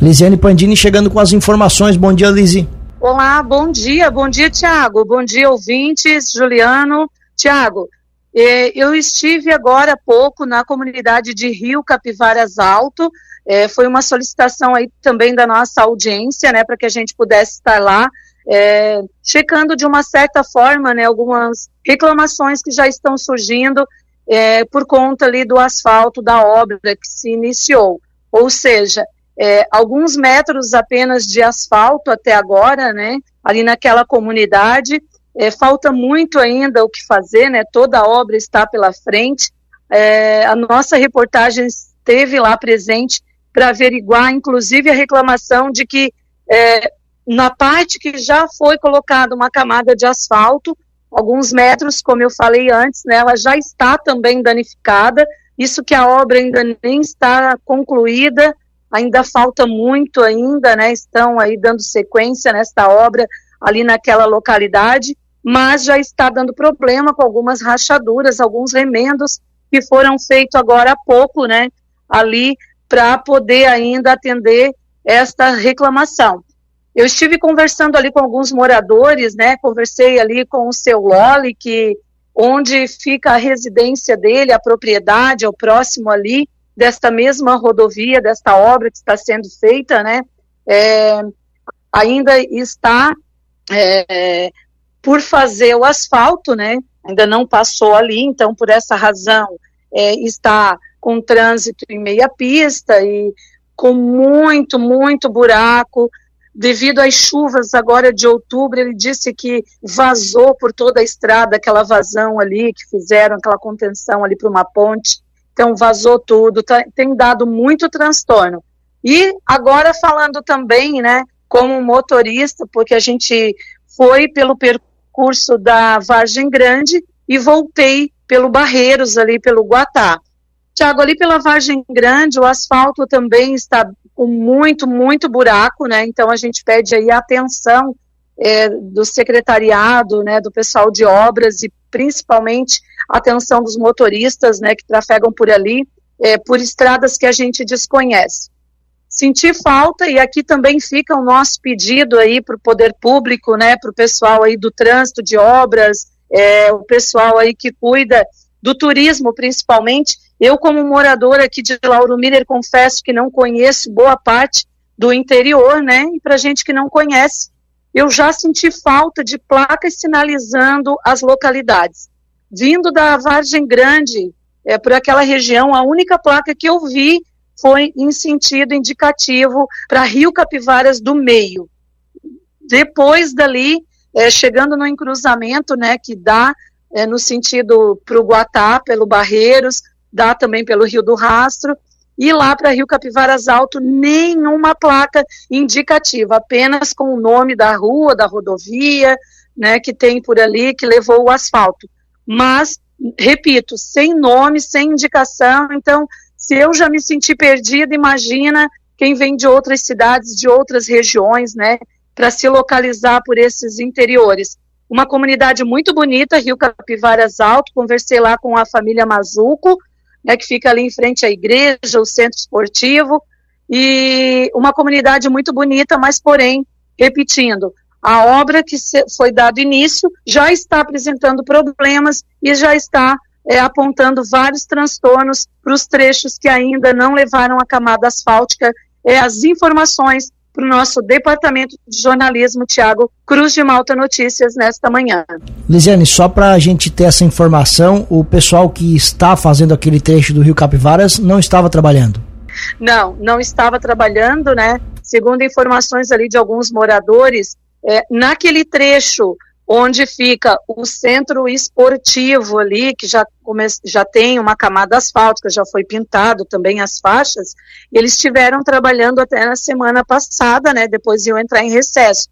Lisiane Pandini chegando com as informações. Bom dia, Lisi. Olá, bom dia, bom dia, Tiago. Bom dia, ouvintes, Juliano. Tiago, eh, eu estive agora há pouco na comunidade de Rio Capivaras Alto. Eh, foi uma solicitação aí também da nossa audiência, né, para que a gente pudesse estar lá, eh, checando de uma certa forma, né, algumas reclamações que já estão surgindo por conta ali do asfalto da obra que se iniciou. Ou seja, é, alguns metros apenas de asfalto até agora, né? Ali naquela comunidade. É, falta muito ainda o que fazer, né? Toda a obra está pela frente. É, a nossa reportagem esteve lá presente para averiguar, inclusive, a reclamação de que é, na parte que já foi colocada uma camada de asfalto, alguns metros, como eu falei antes, né, ela já está também danificada. Isso que a obra ainda nem está concluída, ainda falta muito ainda, né? Estão aí dando sequência nesta obra ali naquela localidade, mas já está dando problema com algumas rachaduras, alguns remendos que foram feitos agora há pouco, né? Ali para poder ainda atender esta reclamação. Eu estive conversando ali com alguns moradores, né? Conversei ali com o seu Loli, que onde fica a residência dele, a propriedade, é o próximo ali, desta mesma rodovia, desta obra que está sendo feita, né, é, ainda está é, por fazer o asfalto, né, ainda não passou ali, então por essa razão é, está com trânsito em meia pista e com muito, muito buraco, devido às chuvas agora de outubro, ele disse que vazou por toda a estrada aquela vazão ali que fizeram, aquela contenção ali para uma ponte. Então vazou tudo, tá, tem dado muito transtorno. E agora falando também, né, como motorista, porque a gente foi pelo percurso da Vargem Grande e voltei pelo Barreiros ali pelo Guatá. Tiago, ali pela Vargem Grande, o asfalto também está com muito, muito buraco, né? Então a gente pede aí atenção é, do secretariado, né, do pessoal de obras e principalmente atenção dos motoristas, né, que trafegam por ali, é, por estradas que a gente desconhece. Sentir falta, e aqui também fica o nosso pedido aí para o poder público, né, para o pessoal aí do trânsito de obras, é, o pessoal aí que cuida do turismo principalmente. Eu, como moradora aqui de Lauro Miller, confesso que não conheço boa parte do interior, né, e para gente que não conhece, eu já senti falta de placas sinalizando as localidades vindo da Vargem Grande, é, por aquela região, a única placa que eu vi foi em sentido indicativo para Rio Capivaras do Meio. Depois dali, é, chegando no encruzamento, né, que dá é, no sentido para o Guatá, pelo Barreiros, dá também pelo Rio do Rastro, e lá para Rio Capivaras Alto, nenhuma placa indicativa, apenas com o nome da rua, da rodovia, né, que tem por ali, que levou o asfalto mas, repito, sem nome, sem indicação. Então, se eu já me senti perdida, imagina quem vem de outras cidades, de outras regiões, né, para se localizar por esses interiores. Uma comunidade muito bonita, Rio Capivaras Alto, conversei lá com a família Mazuco, né, que fica ali em frente à igreja, o centro esportivo, e uma comunidade muito bonita, mas porém, repetindo, a obra que foi dado início já está apresentando problemas e já está é, apontando vários transtornos para os trechos que ainda não levaram a camada asfáltica. É, as informações para o nosso departamento de jornalismo, Tiago Cruz de Malta Notícias, nesta manhã. Lisiane, só para a gente ter essa informação, o pessoal que está fazendo aquele trecho do Rio Capivaras não estava trabalhando? Não, não estava trabalhando, né? Segundo informações ali de alguns moradores, é, naquele trecho onde fica o centro esportivo ali, que já, come, já tem uma camada asfáltica, já foi pintado também as faixas, eles estiveram trabalhando até na semana passada, né, depois iam entrar em recesso.